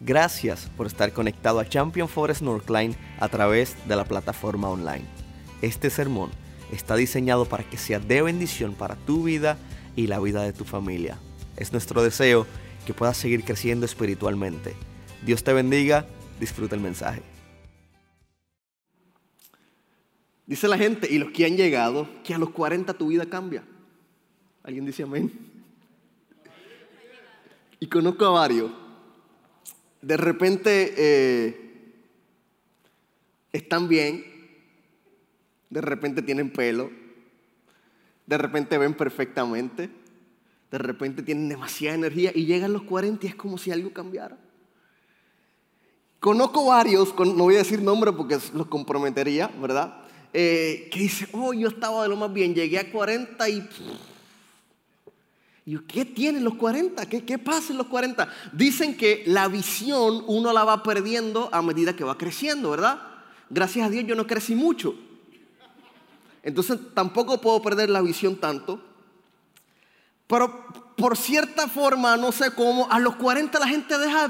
Gracias por estar conectado a Champion Forest Northline a través de la plataforma online. Este sermón está diseñado para que sea de bendición para tu vida y la vida de tu familia. Es nuestro deseo que puedas seguir creciendo espiritualmente. Dios te bendiga, disfruta el mensaje. Dice la gente y los que han llegado que a los 40 tu vida cambia. ¿Alguien dice amén? Y conozco a varios de repente eh, están bien, de repente tienen pelo, de repente ven perfectamente, de repente tienen demasiada energía y llegan los 40 y es como si algo cambiara. Conozco varios, no voy a decir nombre porque los comprometería, ¿verdad? Eh, que dicen, oh, yo estaba de lo más bien, llegué a 40 y... ¿Y qué tienen los 40? ¿Qué, ¿Qué pasa en los 40? Dicen que la visión uno la va perdiendo a medida que va creciendo, ¿verdad? Gracias a Dios yo no crecí mucho. Entonces tampoco puedo perder la visión tanto. Pero por cierta forma, no sé cómo, a los 40 la gente deja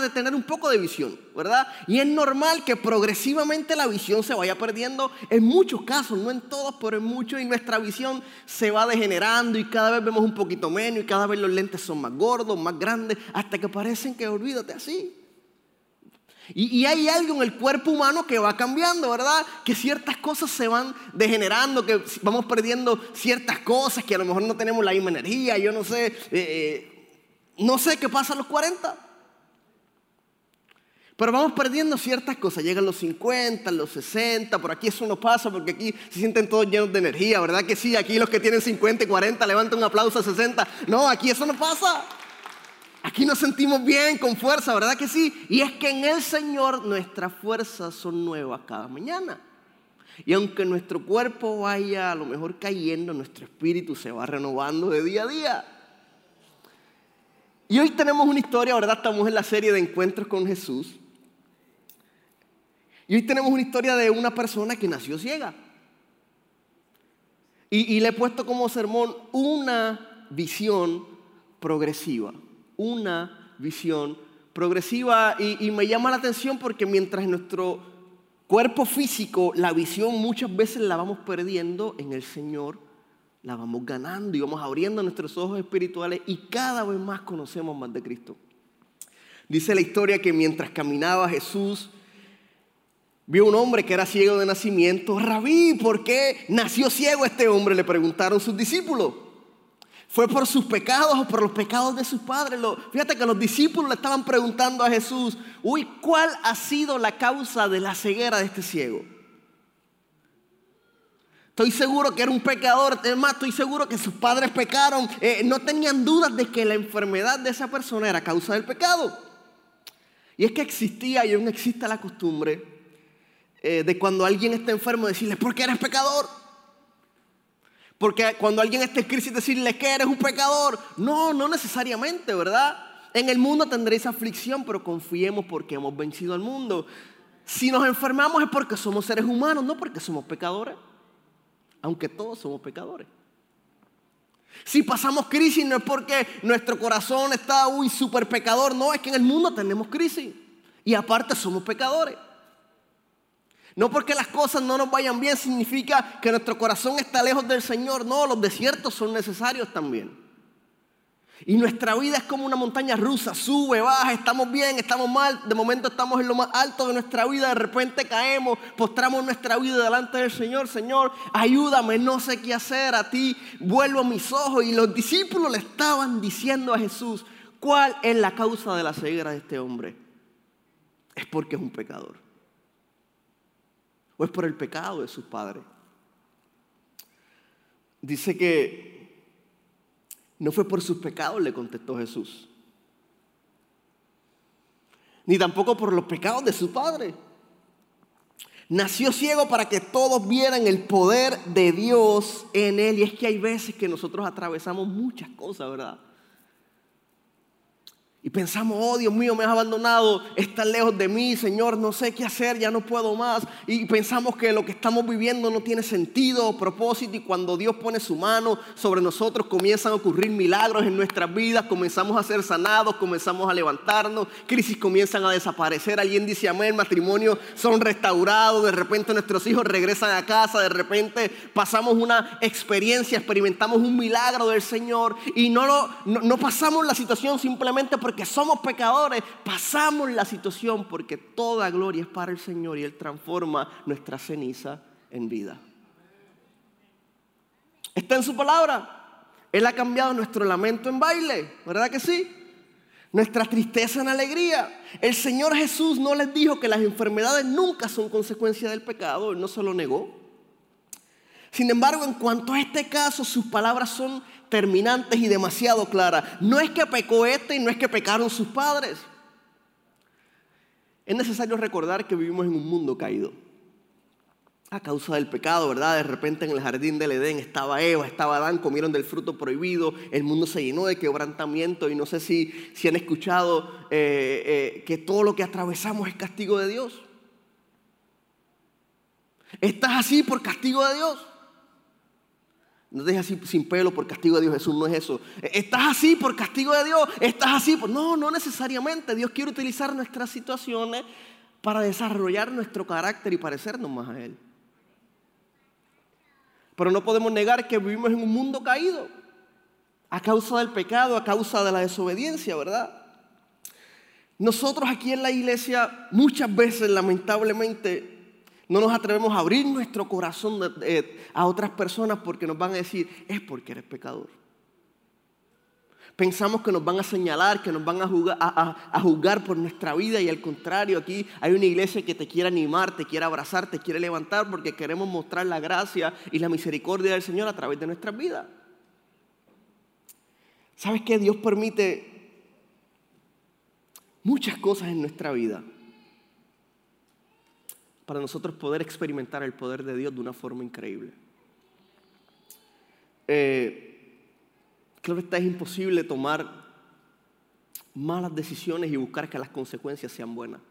de, tener un poco de visión, ¿verdad? Y es normal que progresivamente la visión se vaya perdiendo en muchos casos, no en todos, pero en muchos, y nuestra visión se va degenerando y cada vez vemos un poquito menos y cada vez los lentes son más gordos, más grandes, hasta que parecen que olvídate así. Y, hay algo en el cuerpo humano que va cambiando, ¿verdad? Que ciertas cosas se van degenerando, que vamos perdiendo ciertas cosas, que a lo mejor no tenemos la misma energía, yo no sé, eh, eh, no sé qué pasa a los 40. Pero vamos perdiendo ciertas cosas, llegan los 50, los 60, por aquí eso no pasa porque aquí se sienten todos llenos de energía, ¿verdad que sí? Aquí los que tienen 50 y 40 levantan un aplauso a 60. No, aquí eso no pasa. Aquí nos sentimos bien, con fuerza, ¿verdad que sí? Y es que en el Señor nuestras fuerzas son nuevas cada mañana. Y aunque nuestro cuerpo vaya a lo mejor cayendo, nuestro espíritu se va renovando de día a día. Y hoy tenemos una historia, ¿verdad? Estamos en la serie de encuentros con Jesús. Y hoy tenemos una historia de una persona que nació ciega. Y, y le he puesto como sermón una visión progresiva una visión progresiva y, me llama la atención porque mientras en nuestro cuerpo físico la visión muchas veces la vamos perdiendo, en el Señor la vamos ganando y vamos abriendo nuestros ojos espirituales y cada vez más conocemos más de Cristo. Dice la historia que mientras caminaba Jesús, vio un hombre que era ciego de nacimiento. Rabí, ¿por qué nació ciego este hombre? Le preguntaron sus discípulos. ¿Fue por sus pecados o por los pecados de sus padres? fíjate que los discípulos le estaban preguntando a Jesús, uy, ¿cuál ha sido la causa de la ceguera de este ciego? Estoy seguro que era un pecador, es más, estoy seguro que sus padres pecaron. Eh, no tenían dudas de que la enfermedad de esa persona era causa del pecado. Y es que existía y aún existe la costumbre eh, de cuando alguien está enfermo decirle, ¿por qué eres pecador? Porque cuando alguien está en crisis decirle que eres un pecador, no, no necesariamente, ¿verdad? En el mundo tendréis aflicción, pero confiemos porque hemos vencido al mundo. Si nos enfermamos es porque somos seres humanos, no porque somos pecadores. Aunque todos somos pecadores. Si pasamos crisis no es porque nuestro corazón está, uy, súper pecador. No, es que en el mundo tenemos crisis. Y aparte somos pecadores. No porque las cosas no nos vayan bien significa que nuestro corazón está lejos del Señor. No, los desiertos son necesarios también. Y nuestra vida es como una montaña rusa, sube, baja, estamos bien, estamos mal, de momento estamos en lo más alto de nuestra vida, de repente caemos, postramos nuestra vida delante del Señor, Señor, ayúdame, no sé qué hacer, a ti vuelvo mis ojos. Y los discípulos le estaban diciendo a Jesús, ¿cuál es la causa de la ceguera de este hombre? Es porque es un pecador o es por el pecado de sus padres. Dice que no fue por sus pecados, le contestó Jesús. Ni tampoco por los pecados de su padre. Nació ciego para que todos vieran el poder de Dios en él. Y es que hay veces que nosotros atravesamos muchas cosas, ¿verdad? Y pensamos, oh Dios mío, me has abandonado, estás lejos de mí, Señor, no sé qué hacer, ya no puedo más. Y pensamos que lo que estamos viviendo no tiene sentido o propósito. Y cuando Dios pone su mano sobre nosotros, comienzan a ocurrir milagros en nuestras vidas, comenzamos a ser sanados, comenzamos a levantarnos, crisis comienzan a desaparecer. Alguien dice, amén, matrimonios son restaurados, de repente nuestros hijos regresan a casa, de repente pasamos una experiencia, experimentamos un milagro del Señor y no, lo, no pasamos la situación simplemente porque que somos pecadores, pasamos la situación porque toda gloria es para el Señor y Él transforma nuestra ceniza en vida. Está en su palabra. Él ha cambiado nuestro lamento en baile, ¿verdad que sí? Nuestra tristeza en alegría. El Señor Jesús no les dijo que las enfermedades nunca son consecuencia del pecado, Él no se lo negó. Sin embargo, en cuanto a este caso, sus palabras son terminantes y demasiado claras. No es que pecó este y no es que pecaron sus padres. Es necesario recordar que vivimos en un mundo caído. A causa del pecado, ¿verdad? De repente en el jardín del Edén estaba Eva, estaba Adán, comieron del fruto prohibido, el mundo se llenó de quebrantamiento y no sé si, si han escuchado eh, eh, que todo lo que atravesamos es castigo de Dios. Estás así por castigo de Dios. No te dejes así sin pelo por castigo de Dios. Jesús no es eso. Estás así por castigo de Dios. Estás así por... No, no necesariamente. Dios quiere utilizar nuestras situaciones para desarrollar nuestro carácter y parecernos más a Él. Pero no podemos negar que vivimos en un mundo caído. A causa del pecado, a causa de la desobediencia, ¿verdad? Nosotros aquí en la iglesia muchas veces, lamentablemente, no nos atrevemos a abrir nuestro corazón a otras personas porque nos van a decir, es porque eres pecador. Pensamos que nos van a señalar, que nos van a juzgar, por nuestra vida y al contrario, aquí hay una iglesia que te quiere animar, te quiere abrazar, te quiere levantar porque queremos mostrar la gracia y la misericordia del Señor a través de nuestras vidas. ¿Sabes qué? Dios permite muchas cosas en nuestra vida para nosotros poder experimentar el poder de Dios de una forma increíble. Eh, claro está, es imposible tomar malas decisiones y buscar que las consecuencias sean buenas.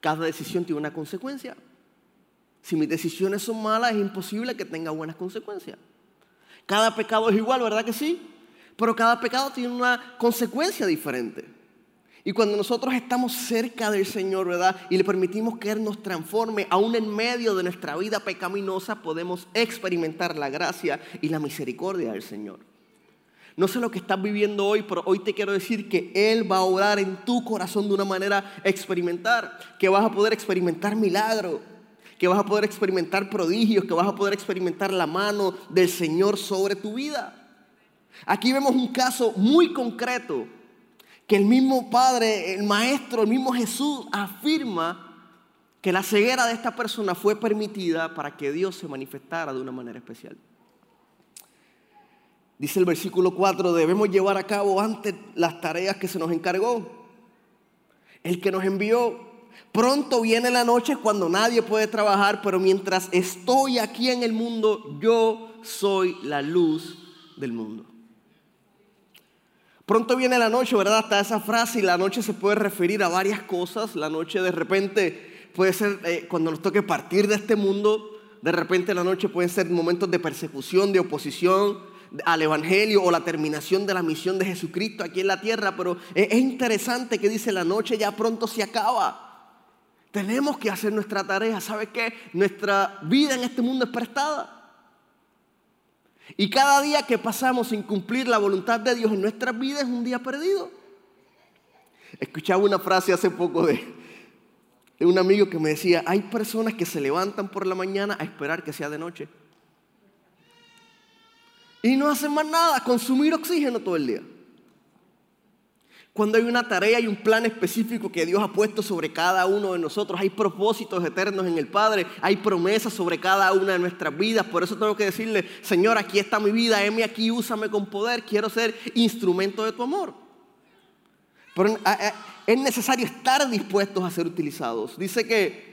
Cada decisión tiene una consecuencia. Si mis decisiones son malas, es imposible que tenga buenas consecuencias. Cada pecado es igual, ¿verdad que sí? Pero cada pecado tiene una consecuencia diferente. Y cuando nosotros estamos cerca del Señor, ¿verdad? Y le permitimos que Él nos transforme, aún en medio de nuestra vida pecaminosa, podemos experimentar la gracia y la misericordia del Señor. No sé lo que estás viviendo hoy, pero hoy te quiero decir que Él va a orar en tu corazón de una manera experimentar, que vas a poder experimentar milagros, que vas a poder experimentar prodigios, que vas a poder experimentar la mano del Señor sobre tu vida. Aquí vemos un caso muy concreto que el mismo Padre, el Maestro, el mismo Jesús afirma que la ceguera de esta persona fue permitida para que Dios se manifestara de una manera especial. Dice el versículo 4, debemos llevar a cabo antes las tareas que se nos encargó. El que nos envió, pronto viene la noche cuando nadie puede trabajar, pero mientras estoy aquí en el mundo, yo soy la luz del mundo. Pronto viene la noche, ¿verdad? Hasta esa frase y la noche se puede referir a varias cosas. La noche de repente puede ser eh, cuando nos toque partir de este mundo. De repente la noche puede ser momentos de persecución, de oposición al Evangelio o la terminación de la misión de Jesucristo aquí en la tierra. Pero es interesante que dice la noche ya pronto se acaba. Tenemos que hacer nuestra tarea. ¿Sabe qué? Nuestra vida en este mundo es prestada. Y cada día que pasamos sin cumplir la voluntad de Dios en nuestras vidas es un día perdido. Escuchaba una frase hace poco de, de un amigo que me decía, hay personas que se levantan por la mañana a esperar que sea de noche. Y no hacen más nada, consumir oxígeno todo el día. Cuando hay una tarea y un plan específico que Dios ha puesto sobre cada uno de nosotros, hay propósitos eternos en el Padre, hay promesas sobre cada una de nuestras vidas. Por eso tengo que decirle, Señor, aquí está mi vida, heme aquí, úsame con poder, quiero ser instrumento de tu amor. Pero es necesario estar dispuestos a ser utilizados. Dice que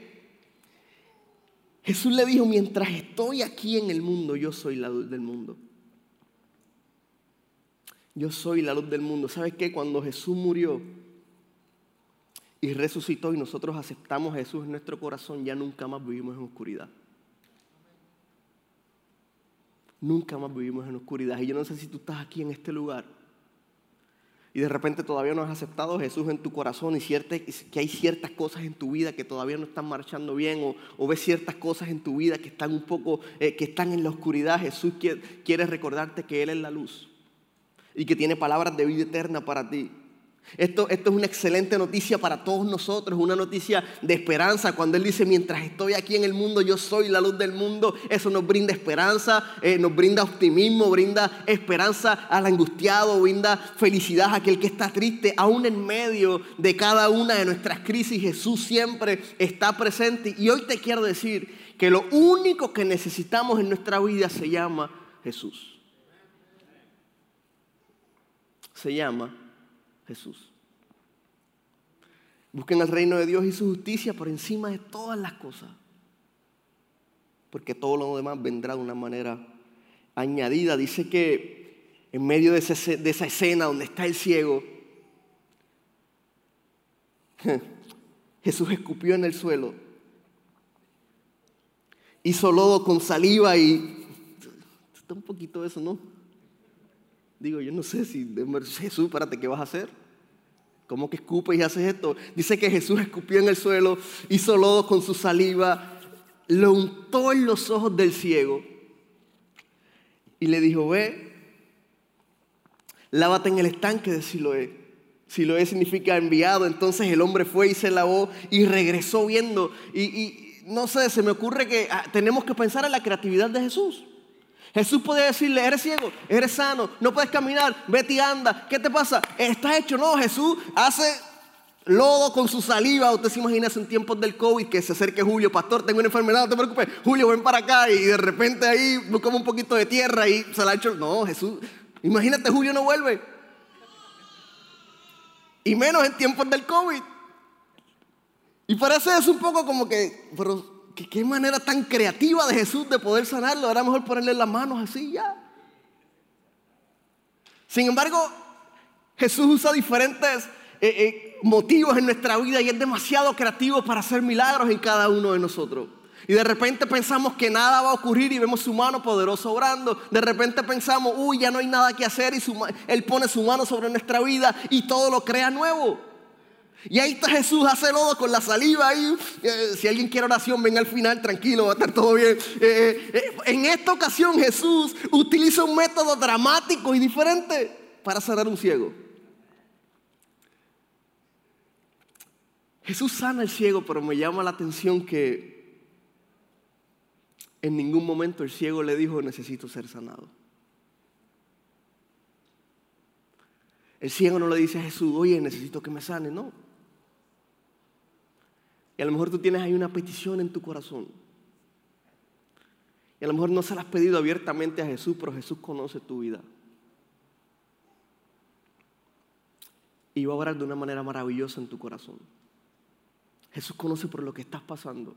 Jesús le dijo, mientras estoy aquí en el mundo, yo soy la luz del mundo. Yo soy la luz del mundo. ¿Sabes qué? Cuando Jesús murió y resucitó y nosotros aceptamos a Jesús en nuestro corazón, ya nunca más vivimos en oscuridad. Nunca más vivimos en oscuridad. Y yo no sé si tú estás aquí en este lugar y de repente todavía no has aceptado a Jesús en tu corazón y que hay ciertas cosas en tu vida que todavía no están marchando bien o, ves ciertas cosas en tu vida que están un poco, eh, que están en la oscuridad, Jesús quiere, quiere recordarte que Él es la luz y que tiene palabras de vida eterna para ti. Esto, esto, es una excelente noticia para todos nosotros, una noticia de esperanza. Cuando Él dice, mientras estoy aquí en el mundo, yo soy la luz del mundo, eso nos brinda esperanza, eh, nos brinda optimismo, brinda esperanza al angustiado, brinda felicidad a aquel que está triste. Aún en medio de cada una de nuestras crisis, Jesús siempre está presente. Y hoy te quiero decir que lo único que necesitamos en nuestra vida se llama Jesús. Se llama Jesús. Busquen el reino de Dios y su justicia por encima de todas las cosas. Porque todo lo demás vendrá de una manera añadida. Dice que en medio de, esa escena donde está el ciego, Jesús escupió en el suelo, hizo lodo con saliva y... Está un poquito eso, ¿no? Digo, yo no sé si, Jesús, espérate, ¿qué vas a hacer? ¿Cómo que escupes y haces esto? Dice que Jesús escupió en el suelo, hizo lodo con su saliva, lo untó en los ojos del ciego y le dijo, ve, lávate en el estanque de Siloé. Siloé significa enviado. Entonces el hombre fue y se lavó y regresó viendo. Y, y no sé, se me ocurre que ah, tenemos que pensar en la creatividad de Jesús. Jesús podía decirle, eres ciego, eres sano, no puedes caminar, vete y anda. ¿Qué te pasa? Estás hecho. No, Jesús hace lodo con su saliva. Usted se imagina en tiempos del COVID que se acerque Julio, pastor, tengo una enfermedad, no te preocupes. Julio, ven para acá y de repente ahí buscamos un poquito de tierra y se la ha hecho. No, Jesús, imagínate, Julio no vuelve. Y menos en tiempos del COVID. Y parece eso un poco como que, pero ¿Qué, manera tan creativa de Jesús de poder sanarlo. Era mejor ponerle las manos así ya. Sin embargo, Jesús usa diferentes eh, eh, motivos en nuestra vida y es demasiado creativo para hacer milagros en cada uno de nosotros. Y de repente pensamos que nada va a ocurrir y vemos su mano poderosa obrando. De repente pensamos, uy, ya no hay nada que hacer y Él pone su mano sobre nuestra vida y todo lo crea nuevo. Y ahí está Jesús, hace lodo con la saliva. Eh, si alguien quiere oración, venga al final, tranquilo, va a estar todo bien. Eh, eh, en esta ocasión Jesús utiliza un método dramático y diferente para sanar un ciego. Jesús sana al ciego, pero me llama la atención que en ningún momento el ciego le dijo, necesito ser sanado. El ciego no le dice a Jesús, oye, necesito que me sane, no. Y a lo mejor tú tienes ahí una petición en tu corazón. Y a lo mejor no se la has pedido abiertamente a Jesús, pero Jesús conoce tu vida. Y va a orar de una manera maravillosa en tu corazón. Jesús conoce por lo que estás pasando.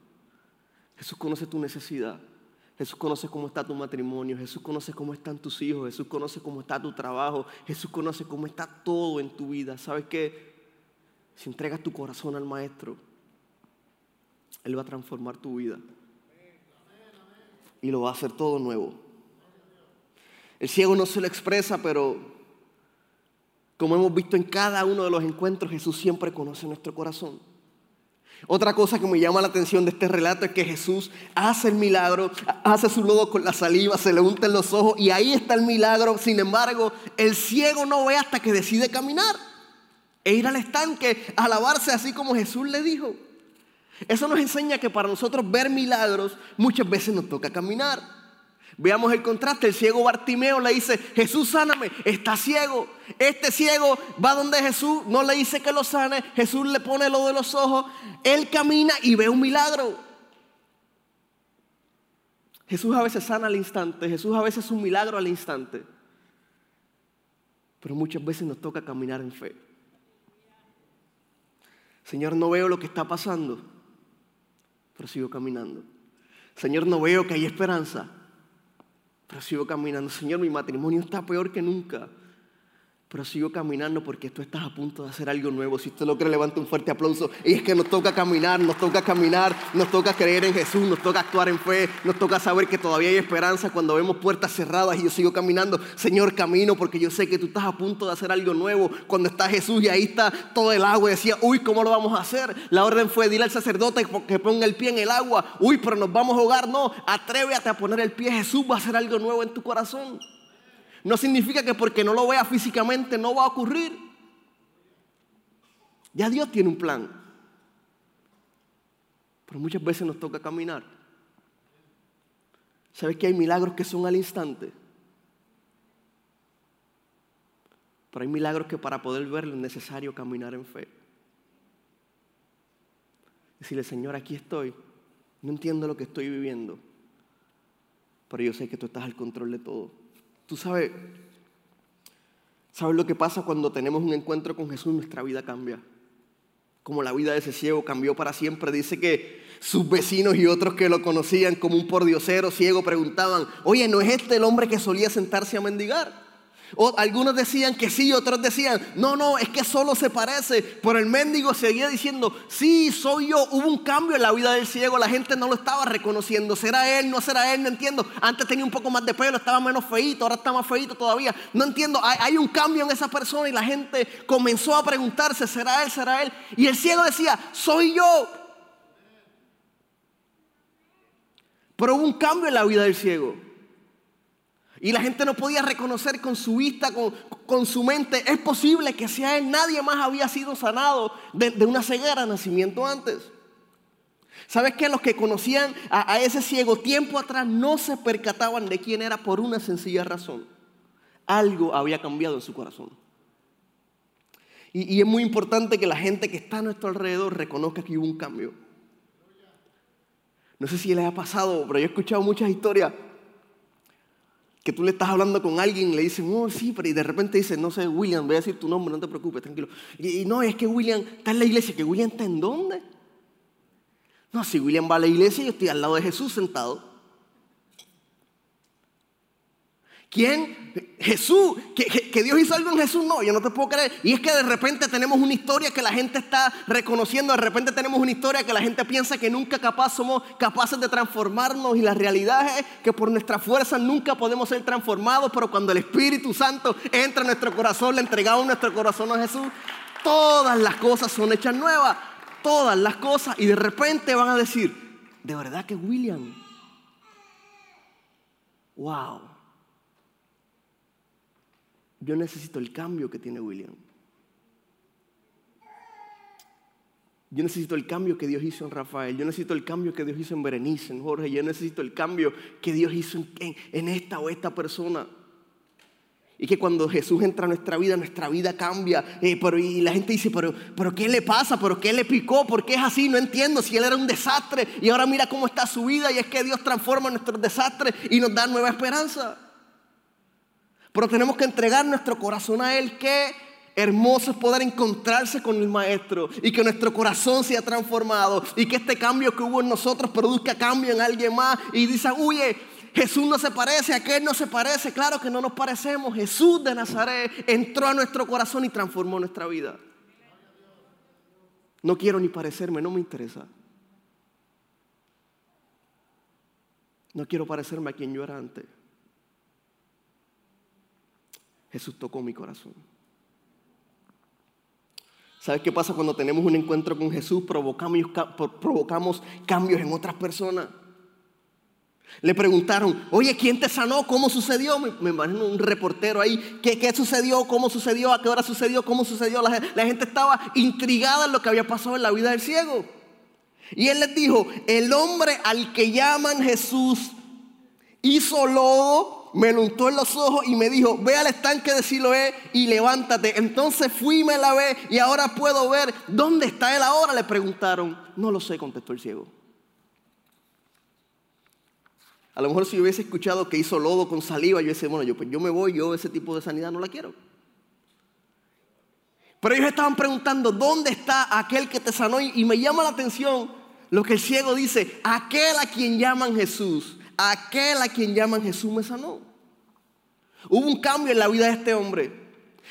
Jesús conoce tu necesidad. Jesús conoce cómo está tu matrimonio. Jesús conoce cómo están tus hijos. Jesús conoce cómo está tu trabajo. Jesús conoce cómo está todo en tu vida. ¿Sabes qué? Si entregas tu corazón al Maestro, él va a transformar tu vida. Y lo va a hacer todo nuevo. El ciego no se lo expresa, pero como hemos visto en cada uno de los encuentros, Jesús siempre conoce nuestro corazón. Otra cosa que me llama la atención de este relato es que Jesús hace el milagro, hace su lodo con la saliva, se le unta en los ojos y ahí está el milagro. Sin embargo, el ciego no ve hasta que decide caminar e ir al estanque a lavarse así como Jesús le dijo. Eso nos enseña que para nosotros ver milagros muchas veces nos toca caminar. Veamos el contraste. El ciego Bartimeo le dice, Jesús sáname, está ciego. Este ciego va donde Jesús, no le dice que lo sane, Jesús le pone lo de los ojos, él camina y ve un milagro. Jesús a veces sana al instante, Jesús a veces es un milagro al instante. Pero muchas veces nos toca caminar en fe. Señor, no veo lo que está pasando pero sigo caminando. Señor, no veo que hay esperanza, pero sigo caminando. Señor, mi matrimonio está peor que nunca, pero sigo caminando porque tú estás a punto de hacer algo nuevo. Si usted lo cree, levante un fuerte aplauso. Y es que nos toca caminar, nos toca caminar, nos toca creer en Jesús, nos toca actuar en fe, nos toca saber que todavía hay esperanza cuando vemos puertas cerradas y yo sigo caminando. Señor, camino porque yo sé que tú estás a punto de hacer algo nuevo. Cuando está Jesús y ahí está todo el agua y decía, uy, ¿cómo lo vamos a hacer? La orden fue, dile al sacerdote que ponga el pie en el agua. Uy, pero nos vamos a ahogar. No, atrévete a poner el pie. Jesús va a hacer algo nuevo en tu corazón. No significa que porque no lo vea físicamente no va a ocurrir. Ya Dios tiene un plan. Pero muchas veces nos toca caminar. ¿Sabes que hay milagros que son al instante? Pero hay milagros que para poder verlo es necesario caminar en fe. Decirle, Señor, aquí estoy. No entiendo lo que estoy viviendo. Pero yo sé que tú estás al control de todo. Tú sabes, ¿sabes lo que pasa cuando tenemos un encuentro con Jesús? Nuestra vida cambia. Como la vida de ese ciego cambió para siempre. Dice que sus vecinos y otros que lo conocían como un pordiosero ciego preguntaban, oye, ¿no es este el hombre que solía sentarse a mendigar? O algunos decían que sí, otros decían, no, no, es que solo se parece. Pero el mendigo seguía diciendo, sí, soy yo. Hubo un cambio en la vida del ciego, la gente no lo estaba reconociendo. ¿Será él? ¿No será él? No entiendo. Antes tenía un poco más de pelo, estaba menos feito, ahora está más feito todavía. No entiendo, hay, hay un cambio en esa persona y la gente comenzó a preguntarse, ¿será él? ¿Será él? Y el ciego decía, soy yo. Pero hubo un cambio en la vida del ciego. Y la gente no podía reconocer con su vista, con, su mente. Es posible que sea él. Nadie más había sido sanado de, una ceguera nacimiento antes. ¿Sabes que Los que conocían a, ese ciego tiempo atrás no se percataban de quién era por una sencilla razón. Algo había cambiado en su corazón. Y, y es muy importante que la gente que está a nuestro alrededor reconozca que hubo un cambio. No sé si les ha pasado, pero yo he escuchado muchas historias que tú le estás hablando con alguien y le dicen, oh, sí, pero y de repente dice, no sé, William, voy a decir tu nombre, no te preocupes, tranquilo. Y, no, es que William está en la iglesia, que William está en dónde? No, si William va a la iglesia, yo estoy al lado de Jesús sentado. ¿Quién? Jesús. ¿Que, Dios hizo algo en Jesús? No, yo no te puedo creer. Y es que de repente tenemos una historia que la gente está reconociendo. De repente tenemos una historia que la gente piensa que nunca capaz somos capaces de transformarnos. Y la realidad es que por nuestra fuerza nunca podemos ser transformados. Pero cuando el Espíritu Santo entra en nuestro corazón, le entregamos nuestro corazón a Jesús, todas las cosas son hechas nuevas. Todas las cosas. Y de repente van a decir, de verdad que William. Wow yo necesito el cambio que tiene William. Yo necesito el cambio que Dios hizo en Rafael. Yo necesito el cambio que Dios hizo en Berenice, en Jorge. Yo necesito el cambio que Dios hizo en, esta o esta persona. Y que cuando Jesús entra a nuestra vida, nuestra vida cambia. Eh, y la gente dice, pero, pero ¿qué le pasa? ¿Pero qué le picó? ¿Por qué es así? No entiendo. Si él era un desastre y ahora mira cómo está su vida. Y es que Dios transforma nuestros desastres y nos da nueva esperanza. Pero tenemos que entregar nuestro corazón a Él. Qué hermoso es poder encontrarse con el Maestro y que nuestro corazón sea transformado y que este cambio que hubo en nosotros produzca cambio en alguien más. Y dicen, oye, Jesús no se parece, aquel no se parece. Claro que no nos parecemos. Jesús de Nazaret entró a nuestro corazón y transformó nuestra vida. No quiero ni parecerme, no me interesa. No quiero parecerme a quien yo era antes. Jesús tocó mi corazón. ¿Sabes qué pasa cuando tenemos un encuentro con Jesús? Provocamos, cambios en otras personas. Le preguntaron, oye, ¿quién te sanó? ¿Cómo sucedió? Me, imagino un reportero ahí. ¿Qué, ¿Qué, sucedió? ¿Cómo sucedió? ¿A qué hora sucedió? ¿Cómo sucedió? La, la, gente estaba intrigada en lo que había pasado en la vida del ciego. Y él les dijo, el hombre al que llaman Jesús hizo lodo me untó en los ojos y me dijo, ve al estanque de Siloé y levántate. Entonces fui me lavé y ahora puedo ver. ¿Dónde está él ahora? Le preguntaron. No lo sé, contestó el ciego. A lo mejor si hubiese escuchado que hizo lodo con saliva, yo decía, bueno, yo, pues yo me voy, yo ese tipo de sanidad no la quiero. Pero ellos estaban preguntando, ¿dónde está aquel que te sanó? Y me llama la atención lo que el ciego dice, aquel a quien llaman Jesús aquel a quien llaman Jesús me sanó. Hubo un cambio en la vida de este hombre.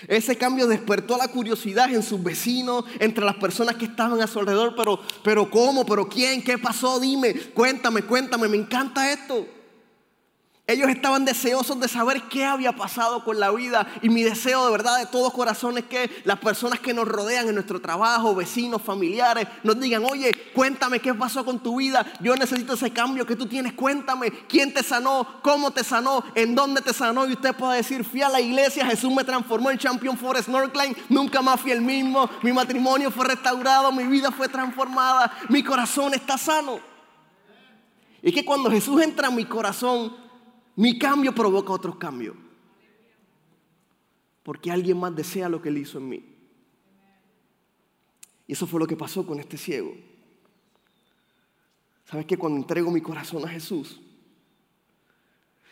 Ese cambio despertó la curiosidad en sus vecinos, entre las personas que estaban a su alrededor. Pero, pero ¿cómo? ¿Pero quién? ¿Qué pasó? Dime, cuéntame, cuéntame. Me encanta esto. Ellos estaban deseosos de saber qué había pasado con la vida. Y mi deseo de verdad de todo corazón es que las personas que nos rodean en nuestro trabajo, vecinos, familiares, nos digan, oye, cuéntame qué pasó con tu vida, yo necesito ese cambio que tú tienes, cuéntame quién te sanó, cómo te sanó, en dónde te sanó y usted puede decir, fui a la iglesia, Jesús me transformó en Champion Forest Snorkeling, nunca más fui el mismo, mi matrimonio fue restaurado, mi vida fue transformada, mi corazón está sano. Y que cuando Jesús entra en mi corazón, mi cambio provoca otros cambios. Porque alguien más desea lo que él hizo en mí. Y eso fue lo que pasó con este ciego. ¿Sabes que Cuando entrego mi corazón a Jesús,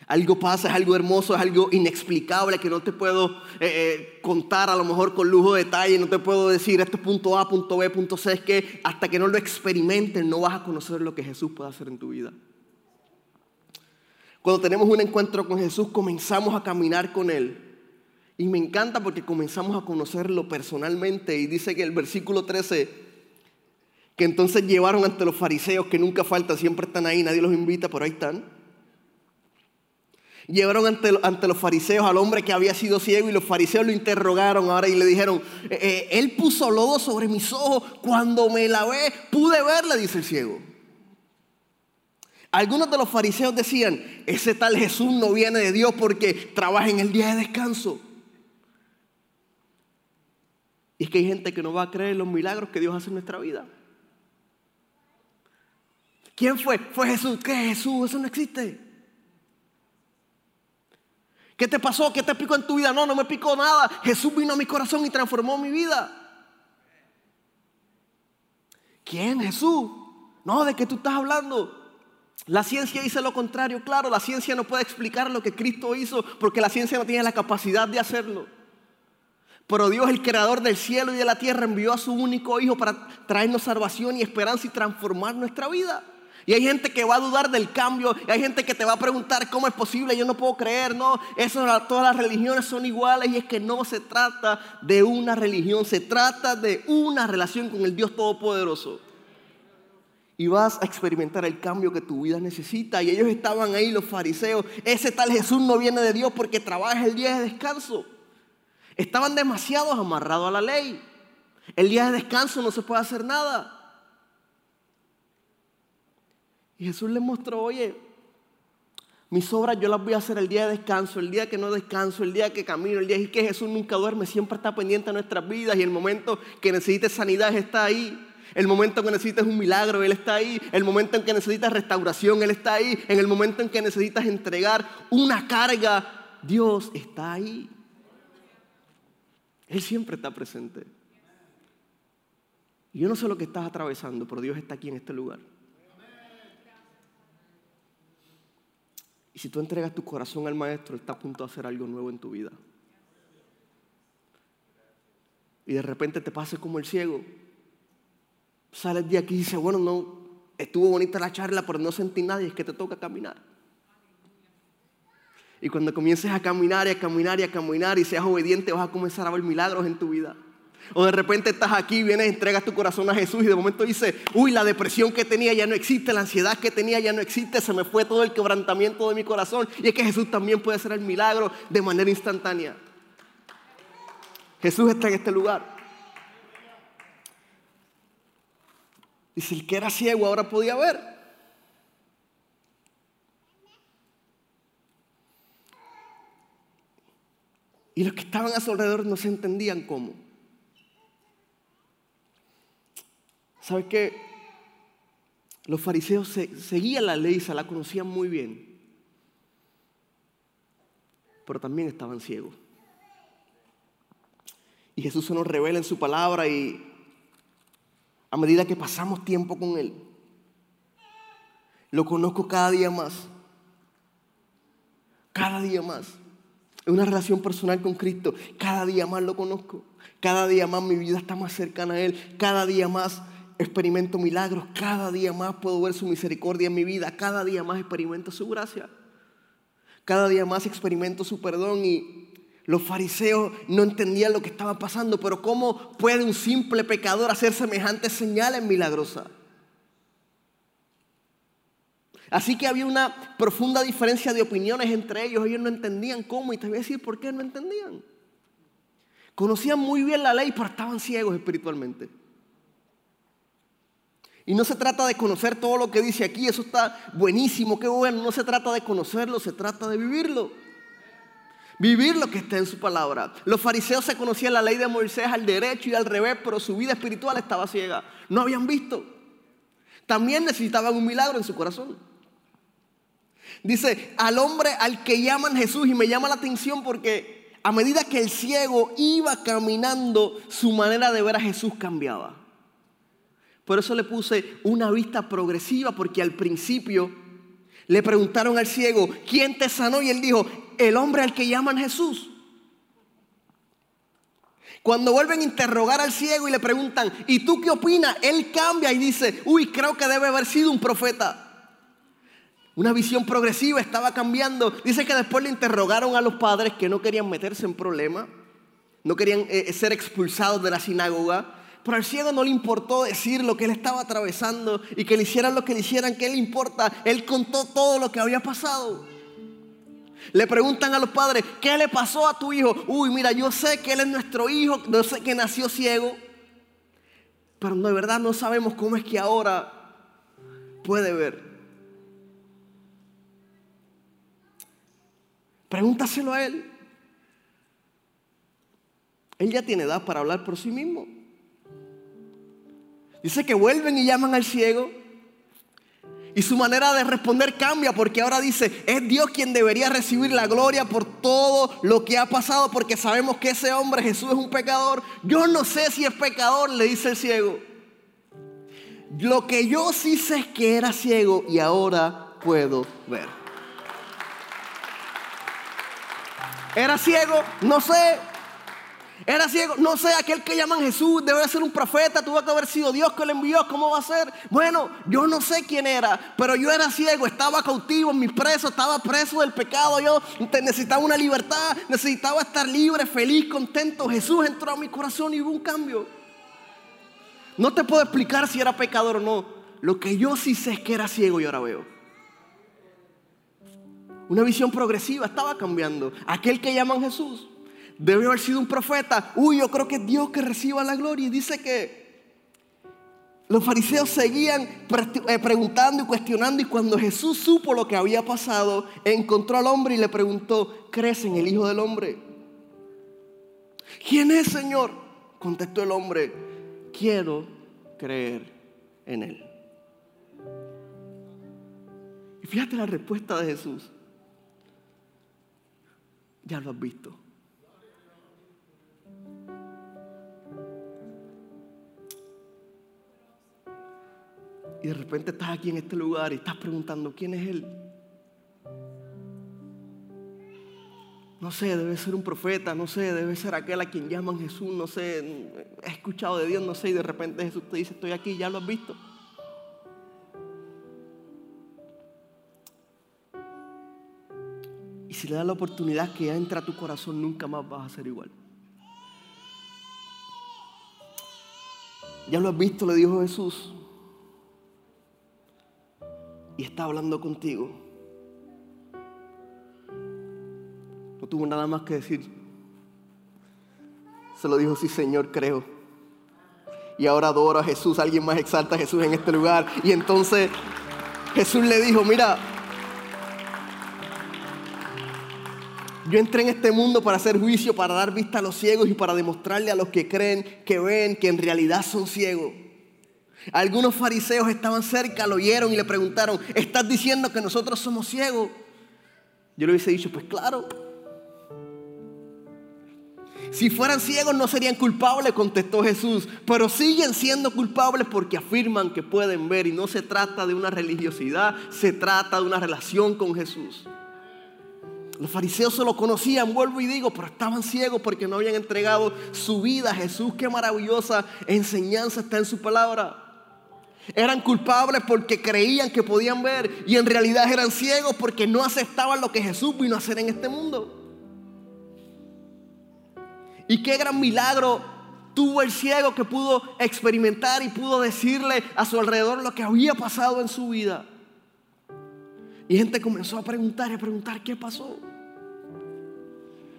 algo pasa, es algo hermoso, es algo inexplicable que no te puedo eh, eh, contar a lo mejor con lujo de detalle, no te puedo decir esto es punto A, punto B, punto C, es que hasta que no lo experimentes no vas a conocer lo que Jesús puede hacer en tu vida. Cuando tenemos un encuentro con Jesús, comenzamos a caminar con Él. Y me encanta porque comenzamos a conocerlo personalmente. Y dice que el versículo 13, que entonces llevaron ante los fariseos, que nunca faltan, siempre están ahí, nadie los invita, pero ahí están. Llevaron ante, los fariseos al hombre que había sido ciego y los fariseos lo interrogaron ahora y le dijeron, eh, eh, él puso lodo sobre mis ojos, cuando me lavé pude verle, dice el ciego. Algunos de los fariseos decían, ese tal Jesús no viene de Dios porque trabaja en el día de descanso. Y es que hay gente que no va a creer en los milagros que Dios hace en nuestra vida. ¿Quién fue? Fue Jesús. ¿Qué es Jesús? Eso no existe. ¿Qué te pasó? ¿Qué te picó en tu vida? No, no me picó nada. Jesús vino a mi corazón y transformó mi vida. ¿Quién? Jesús. No, ¿de qué tú estás hablando? La ciencia dice lo contrario, claro, la ciencia no puede explicar lo que Cristo hizo porque la ciencia no tiene la capacidad de hacerlo. Pero Dios, el creador del cielo y de la tierra, envió a su único Hijo para traernos salvación y esperanza y transformar nuestra vida. Y hay gente que va a dudar del cambio, hay gente que te va a preguntar cómo es posible, yo no puedo creer, no, eso, todas las religiones son iguales y es que no se trata de una religión, se trata de una relación con el Dios Todopoderoso y vas a experimentar el cambio que tu vida necesita. Y ellos estaban ahí, los fariseos. Ese tal Jesús no viene de Dios porque trabaja el día de descanso. Estaban demasiado amarrados a la ley. El día de descanso no se puede hacer nada. Y Jesús les mostró, oye, mis obras yo las voy a hacer el día de descanso, el día que no descanso, el día que camino, el día que Jesús nunca duerme, siempre está pendiente de nuestras vidas y el momento que necesites sanidad está ahí. El momento en que necesitas un milagro, Él está ahí. El momento en que necesitas restauración, Él está ahí. En el momento en que necesitas entregar una carga, Dios está ahí. Él siempre está presente. Y yo no sé lo que estás atravesando, pero Dios está aquí en este lugar. Y si tú entregas tu corazón al Maestro, Él está a punto de hacer algo nuevo en tu vida. Y de repente te pase como el ciego sales de aquí y dices, bueno, no, estuvo bonita la charla, pero no sentí nada y es que te toca caminar. Y cuando comiences a caminar y a caminar y a caminar y seas obediente, vas a comenzar a ver milagros en tu vida. O de repente estás aquí, vienes, entregas tu corazón a Jesús y de momento dices, uy, la depresión que tenía ya no existe, la ansiedad que tenía ya no existe, se me fue todo el quebrantamiento de mi corazón. Y es que Jesús también puede hacer el milagro de manera instantánea. Jesús está en este lugar. Si el que era ciego ahora podía ver. Y los que estaban a su alrededor no se entendían cómo. ¿Sabes qué? Los fariseos seguían la ley, se la conocían muy bien. Pero también estaban ciegos. Y Jesús se nos revela en su palabra y a medida que pasamos tiempo con Él. Lo conozco cada día más. Cada día más. Es una relación personal con Cristo. Cada día más lo conozco. Cada día más mi vida está más cercana a Él. Cada día más experimento milagros. Cada día más puedo ver su misericordia en mi vida. Cada día más experimento su gracia. Cada día más experimento su perdón y Los fariseos no entendían lo que estaba pasando, pero ¿cómo puede un simple pecador hacer semejantes señales milagrosas? Así que había una profunda diferencia de opiniones entre ellos. Ellos no entendían cómo y te voy a decir por qué no entendían. Conocían muy bien la ley, pero estaban ciegos espiritualmente. Y no se trata de conocer todo lo que dice aquí, eso está buenísimo, qué bueno. No se trata de conocerlo, se trata de vivirlo. Vivir lo que está en su palabra. Los fariseos se conocían la ley de Moisés al derecho y al revés, pero su vida espiritual estaba ciega. No habían visto. También necesitaban un milagro en su corazón. Dice, al hombre al que llaman Jesús, y me llama la atención porque a medida que el ciego iba caminando, su manera de ver a Jesús cambiaba. Por eso le puse una vista progresiva, porque al principio le preguntaron al ciego, ¿quién te sanó? Y él dijo, el hombre al que llaman Jesús. Cuando vuelven a interrogar al ciego y le preguntan, ¿y tú qué opinas? Él cambia y dice, uy, creo que debe haber sido un profeta. Una visión progresiva estaba cambiando. Dice que después le interrogaron a los padres que no querían meterse en problemas, no querían eh, ser expulsados de la sinagoga. Pero al ciego no le importó decir lo que él estaba atravesando y que le hicieran lo que le hicieran, ¿qué le importa? Él contó todo lo que había pasado. Le preguntan a los padres, ¿qué le pasó a tu hijo? Uy, mira, yo sé que él es nuestro hijo, no sé que nació ciego, pero de verdad no sabemos cómo es que ahora puede ver. Pregúntaselo a él. Él ya tiene edad para hablar por sí mismo. Dice que vuelven y llaman al ciego. Y su manera de responder cambia porque ahora dice, es Dios quien debería recibir la gloria por todo lo que ha pasado porque sabemos que ese hombre Jesús es un pecador. Yo no sé si es pecador, le dice el ciego. Lo que yo sí sé es que era ciego y ahora puedo ver. Era ciego, no sé. Era ciego, no sé, aquel que llaman Jesús debe ser un profeta, tuvo que haber sido Dios que lo envió, ¿cómo va a ser? Bueno, yo no sé quién era, pero yo era ciego, estaba cautivo en mis presos, estaba preso del pecado, yo necesitaba una libertad, necesitaba estar libre, feliz, contento. Jesús entró a mi corazón y hubo un cambio. No te puedo explicar si era pecador o no, lo que yo sí sé es que era ciego y ahora veo. Una visión progresiva estaba cambiando. Aquel que llaman Jesús debe haber sido un profeta. Uy, yo creo que es Dios que reciba la gloria. Y dice que los fariseos seguían eh, preguntando y cuestionando. Y cuando Jesús supo lo que había pasado, encontró al hombre y le preguntó, ¿crees en el Hijo del Hombre? ¿Quién es, Señor? Contestó el hombre, quiero creer en Él. Y fíjate la respuesta de Jesús. Ya lo has visto. Y de repente estás aquí en este lugar y estás preguntando, ¿quién es Él? No sé, debe ser un profeta, no sé, debe ser aquel a quien llaman Jesús, no sé, he escuchado de Dios, no sé, y de repente Jesús te dice, estoy aquí, ya lo has visto. si le das la oportunidad que entra a tu corazón, nunca más vas a ser igual. Ya lo has visto, le dijo Jesús. Y está hablando contigo. No tuvo nada más que decir. Se lo dijo, sí Señor, creo. Y ahora adoro a Jesús. Alguien más exalta a Jesús en este lugar. Y entonces Jesús le dijo, mira, Yo entré en este mundo para hacer juicio, para dar vista a los ciegos y para demostrarle a los que creen que ven que en realidad son ciegos. Algunos fariseos estaban cerca, lo oyeron y le preguntaron, ¿estás diciendo que nosotros somos ciegos? Yo le hubiese dicho, pues claro. Si fueran ciegos no serían culpables, contestó Jesús, pero siguen siendo culpables porque afirman que pueden ver y no se trata de una religiosidad, se trata de una relación con Jesús. Los fariseos se lo conocían, vuelvo y digo, pero estaban ciegos porque no habían entregado su vida a Jesús. Qué maravillosa enseñanza está en su palabra. Eran culpables porque creían que podían ver y en realidad eran ciegos porque no aceptaban lo que Jesús vino a hacer en este mundo. Y qué gran milagro tuvo el ciego que pudo experimentar y pudo decirle a su alrededor lo que había pasado en su vida. Y gente comenzó a preguntar y a preguntar qué pasó.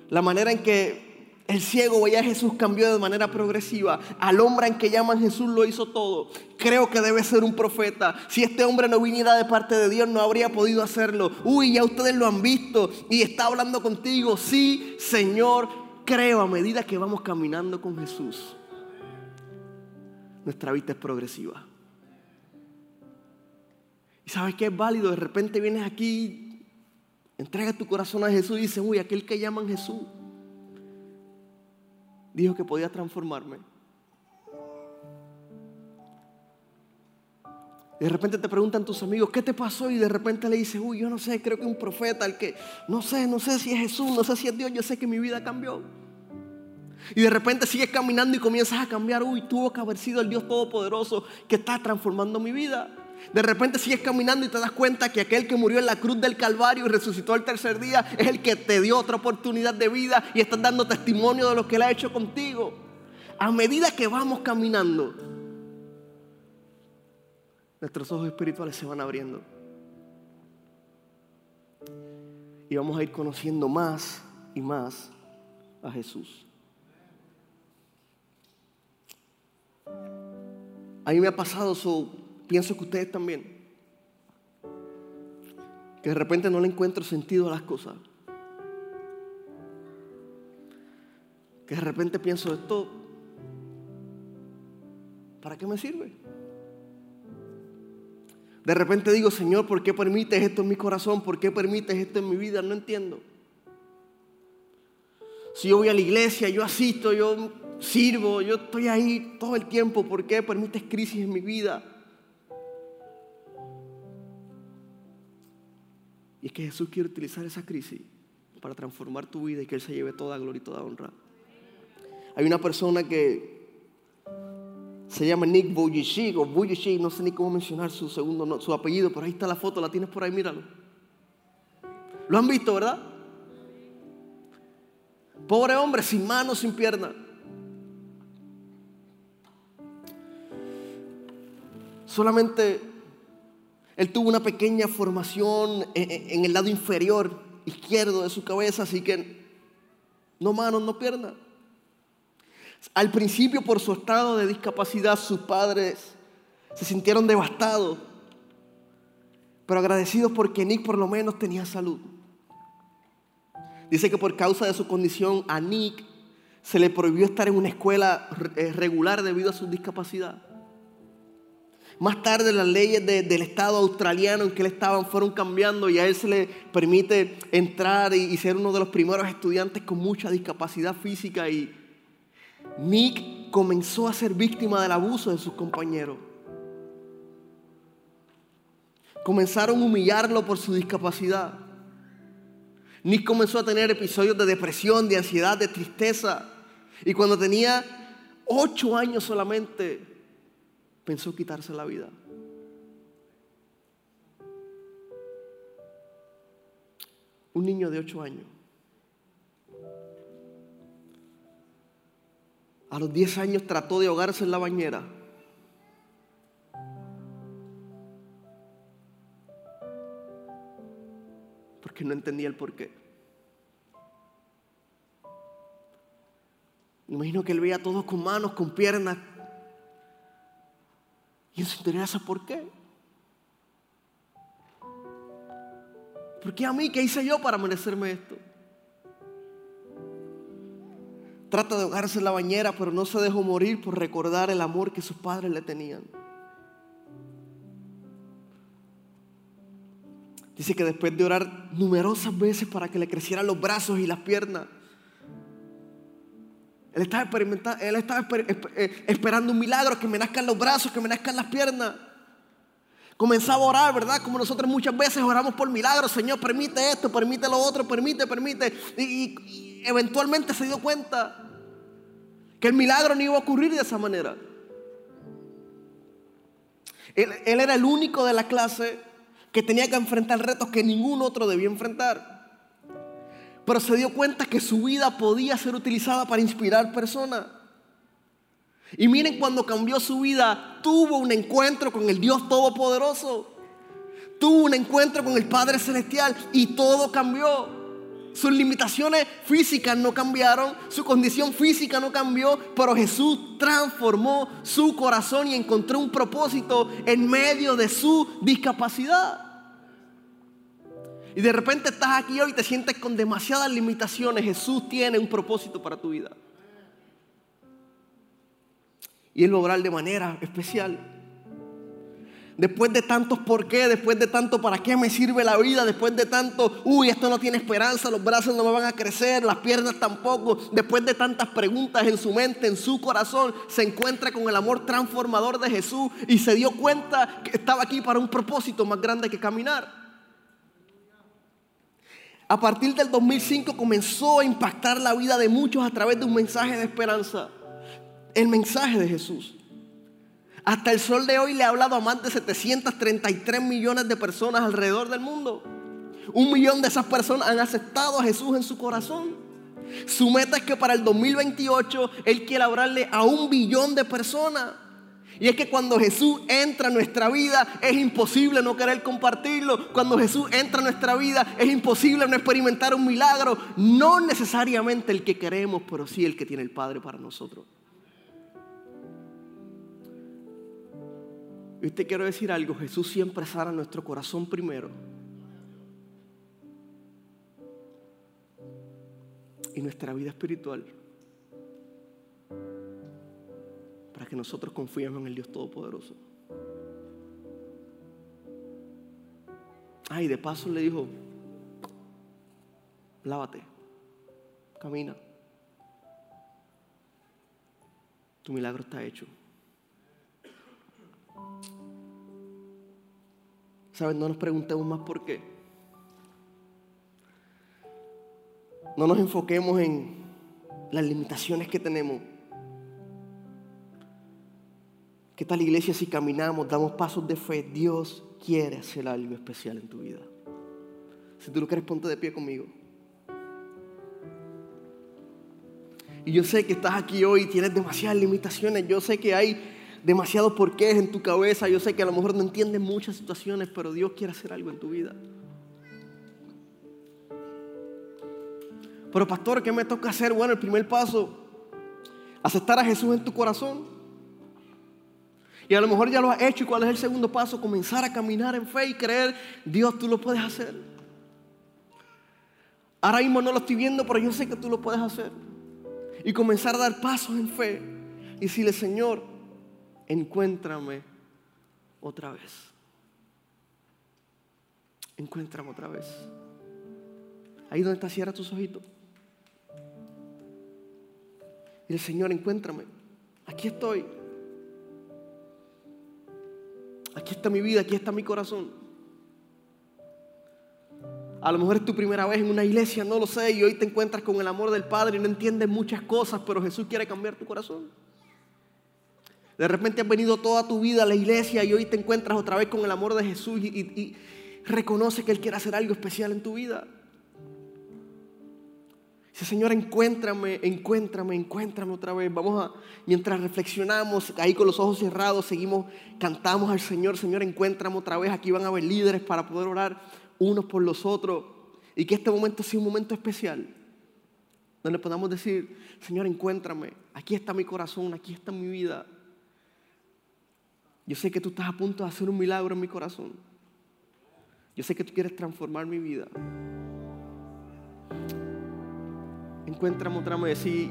La manera en que el ciego veía a Jesús cambió de manera progresiva. Al hombre en que llaman Jesús lo hizo todo. Creo que debe ser un profeta. Si este hombre no viniera de parte de Dios, no habría podido hacerlo. Uy, ya ustedes lo han visto y está hablando contigo. Sí, Señor, creo a medida que vamos caminando con Jesús. Nuestra vida es progresiva. ¿Y sabes qué es válido? De repente vienes aquí, entrega tu corazón a Jesús y dices, uy, aquel que llaman Jesús dijo que podía transformarme. De repente te preguntan tus amigos, ¿qué te pasó? Y de repente le dices, uy, yo no sé, creo que un profeta, el que, no sé, no sé si es Jesús, no sé si es Dios, yo sé que mi vida cambió. Y de repente sigues caminando y comienzas a cambiar, uy, tuvo que haber sido el Dios Todopoderoso que está transformando mi vida. De repente sigues caminando y te das cuenta que aquel que murió en la cruz del Calvario y resucitó el tercer día es el que te dio otra oportunidad de vida y estás dando testimonio de lo que él ha hecho contigo. A medida que vamos caminando, nuestros ojos espirituales se van abriendo. Y vamos a ir conociendo más y más a Jesús. A mí me ha pasado su pienso que ustedes también, que de repente no le encuentro sentido a las cosas. Que de repente pienso esto, ¿para qué me sirve? De repente digo, Señor, ¿por qué permites esto en mi corazón? ¿Por qué permites esto en mi vida? No entiendo. Si yo voy a la iglesia, yo asisto, yo sirvo, yo estoy ahí todo el tiempo, ¿por qué permites crisis en mi vida? Y es que Jesús quiere utilizar esa crisis para transformar tu vida y que Él se lleve toda gloria y toda honra. Hay una persona que se llama Nick Vujicic o Vujicic, no sé ni cómo mencionar su segundo, su apellido, pero ahí está la foto, la tienes por ahí, míralo. Lo han visto, ¿verdad? Pobre hombre, sin manos, sin piernas. Solamente él tuvo una pequeña formación en el lado inferior izquierdo de su cabeza, así que no manos, no piernas. Al principio, por su estado de discapacidad, sus padres se sintieron devastados, pero agradecidos porque Nick por lo menos tenía salud. Dice que por causa de su condición a Nick se le prohibió estar en una escuela eh, regular debido a su discapacidad. Más tarde las leyes del Estado australiano en que él estaba fueron cambiando y a él se le permite entrar y, ser uno de los primeros estudiantes con mucha discapacidad física. Y Nick comenzó a ser víctima del abuso de sus compañeros. Comenzaron a humillarlo por su discapacidad. Nick comenzó a tener episodios de depresión, de ansiedad, de tristeza. Y cuando tenía ocho años solamente, pensó quitarse la vida. Un niño de ocho años. A los 10 años trató de ahogarse en la bañera. Porque no entendía el porqué. Imagino que él veía a todos con manos, con piernas, en su interior ¿por qué? ¿Por qué a mí? ¿Qué hice yo para merecerme esto? Trata de ahogarse en la bañera, pero no se dejó morir por recordar el amor que sus padres le tenían. Dice que después de orar numerosas veces para que le crecieran los brazos y las piernas, él estaba, experimentando, él estaba eh, esperando un milagro, que me nazcan los brazos, que me nazcan las piernas. Comenzaba a orar, ¿verdad? Como nosotros muchas veces oramos por milagros. Señor, permite esto, permite lo otro, permite, permite. Y, eventualmente se dio cuenta que el milagro no iba a ocurrir de esa manera. Él, él era el único de la clase que tenía que enfrentar retos que ningún otro debía enfrentar. Pero se dio cuenta que su vida podía ser utilizada para inspirar personas. Y miren, cuando cambió su vida, tuvo un encuentro con el Dios Todopoderoso. Tuvo un encuentro con el Padre Celestial y todo cambió. Sus limitaciones físicas no cambiaron, su condición física no cambió, pero Jesús transformó su corazón y encontró un propósito en medio de su discapacidad. Y de repente estás aquí hoy y te sientes con demasiadas limitaciones. Jesús tiene un propósito para tu vida. Y Él lo de manera especial. Después de tantos por qué, después de tanto para qué me sirve la vida, después de tanto, uy, esto no tiene esperanza, los brazos no me van a crecer, las piernas tampoco, después de tantas preguntas en su mente, en su corazón, se encuentra con el amor transformador de Jesús y se dio cuenta que estaba aquí para un propósito más grande que caminar. A partir del 2005 comenzó a impactar la vida de muchos a través de un mensaje de esperanza, el mensaje de Jesús. Hasta el sol de hoy le ha hablado a más de 733 millones de personas alrededor del mundo. Un millón de esas personas han aceptado a Jesús en su corazón. Su meta es que para el 2028 Él quiere hablarle a un billón de personas. Y es que cuando Jesús entra en nuestra vida es imposible no querer compartirlo. Cuando Jesús entra en nuestra vida es imposible no experimentar un milagro. No necesariamente el que queremos, pero sí el que tiene el Padre para nosotros. Y te quiero decir algo, Jesús siempre sana nuestro corazón primero. Y nuestra vida espiritual. Para que nosotros confiemos en el Dios Todopoderoso. Ay, de paso le dijo, lávate, camina. Tu milagro está hecho. ¿Sabes? No nos preguntemos más por qué. No nos enfoquemos en las limitaciones que tenemos. ¿Qué tal iglesia si caminamos, damos pasos de fe? Dios quiere hacer algo especial en tu vida. Si tú lo quieres, ponte de pie conmigo. Y yo sé que estás aquí hoy y tienes demasiadas limitaciones. Yo sé que hay demasiados porqués en tu cabeza. Yo sé que a lo mejor no entiendes muchas situaciones, pero Dios quiere hacer algo en tu vida. Pero pastor, ¿qué me toca hacer? Bueno, el primer paso, aceptar a Jesús en tu corazón. Y a lo mejor ya lo has hecho. ¿Y cuál es el segundo paso? Comenzar a caminar en fe y creer, Dios, tú lo puedes hacer. Ahora mismo no lo estoy viendo, pero yo sé que tú lo puedes hacer. Y comenzar a dar pasos en fe. Y decirle, Señor, encuéntrame otra vez. Encuéntrame otra vez. Ahí donde está, cierra tus ojitos. Y el Señor, encuéntrame. Aquí estoy. Aquí está mi vida, aquí está mi corazón. A lo mejor es tu primera vez en una iglesia, no lo sé, y hoy te encuentras con el amor del Padre y no entiendes muchas cosas, pero Jesús quiere cambiar tu corazón. De repente has venido toda tu vida a la iglesia y hoy te encuentras otra vez con el amor de Jesús y, reconoce que Él quiere hacer algo especial en tu vida. Dice, Señor, encuéntrame, encuéntrame, encuéntrame otra vez. Vamos a, mientras reflexionamos, ahí con los ojos cerrados, seguimos, cantamos al Señor, Señor, encuéntrame otra vez. Aquí van a haber líderes para poder orar unos por los otros. Y que este momento sea un momento especial. Donde podamos decir, Señor, encuéntrame. Aquí está mi corazón, aquí está mi vida. Yo sé que tú estás a punto de hacer un milagro en mi corazón. Yo sé que tú quieres transformar mi vida. Encuéntrame otra vez. Si,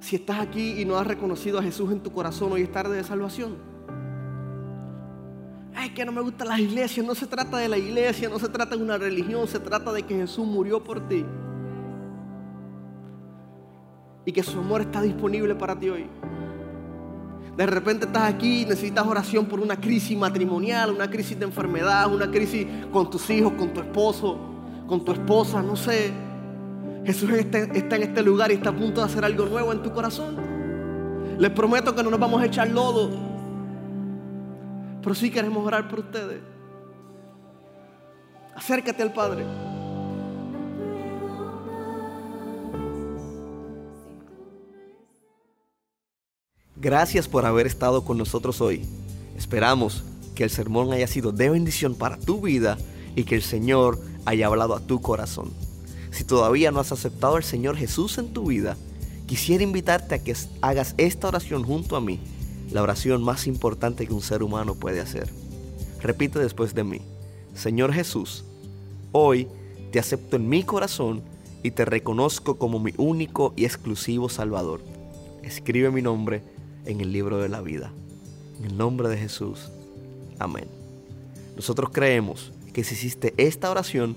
si estás aquí y no has reconocido a Jesús en tu corazón, hoy es tarde de salvación. Ay, que no me gustan las iglesias. No se trata de la iglesia, no se trata de una religión, se trata de que Jesús murió por ti. Y que su amor está disponible para ti hoy. De repente estás aquí y necesitas oración por una crisis matrimonial, una crisis de enfermedad, una crisis con tus hijos, con tu esposo, con tu esposa, no sé. Jesús está en este lugar y está a punto de hacer algo nuevo en tu corazón. Les prometo que no nos vamos a echar lodo, pero sí queremos orar por ustedes. Acércate al Padre. Gracias por haber estado con nosotros hoy. Esperamos que el sermón haya sido de bendición para tu vida y que el Señor haya hablado a tu corazón. Si todavía no has aceptado al Señor Jesús en tu vida, quisiera invitarte a que hagas esta oración junto a mí, la oración más importante que un ser humano puede hacer. Repite después de mí, Señor Jesús, hoy te acepto en mi corazón y te reconozco como mi único y exclusivo Salvador. Escribe mi nombre en el libro de la vida. En el nombre de Jesús. Amén. Nosotros creemos que si hiciste esta oración,